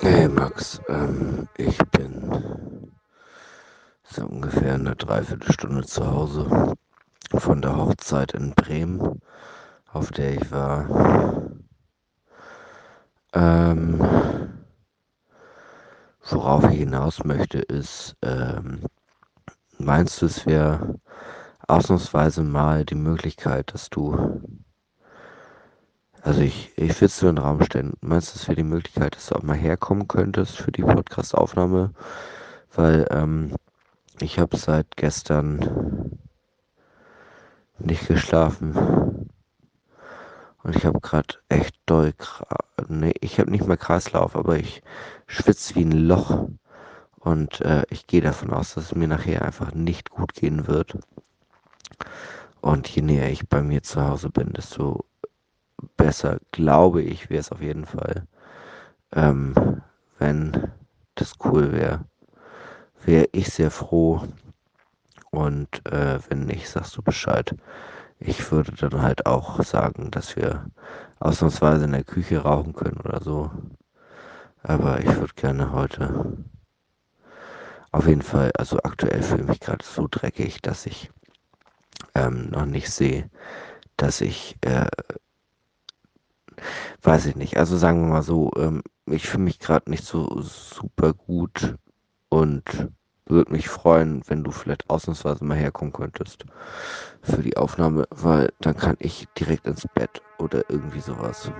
Hey Max, ähm, ich bin so ungefähr eine Dreiviertelstunde zu Hause von der Hochzeit in Bremen, auf der ich war. Ähm, worauf ich hinaus möchte, ist, ähm, meinst du, es wäre ausnahmsweise mal die Möglichkeit, dass du also ich, ich würde es dir in den Raum stellen. Meinst du, es wäre die Möglichkeit, dass du auch mal herkommen könntest für die Podcast-Aufnahme? Weil ähm, ich habe seit gestern nicht geschlafen. Und ich habe gerade echt doll, nee, ich habe nicht mehr Kreislauf, aber ich schwitze wie ein Loch. Und äh, ich gehe davon aus, dass es mir nachher einfach nicht gut gehen wird. Und je näher ich bei mir zu Hause bin, desto besser, glaube ich, wäre es auf jeden Fall, ähm, wenn das cool wäre. Wäre ich sehr froh. Und äh, wenn nicht, sagst du Bescheid. Ich würde dann halt auch sagen, dass wir ausnahmsweise in der Küche rauchen können oder so. Aber ich würde gerne heute auf jeden Fall, also aktuell fühle ich mich gerade so dreckig, dass ich ähm, noch nicht sehe, dass ich äh, Weiß ich nicht. Also sagen wir mal so, ähm, ich fühle mich gerade nicht so super gut und würde mich freuen, wenn du vielleicht ausnahmsweise mal herkommen könntest für die Aufnahme, weil dann kann ich direkt ins Bett oder irgendwie sowas.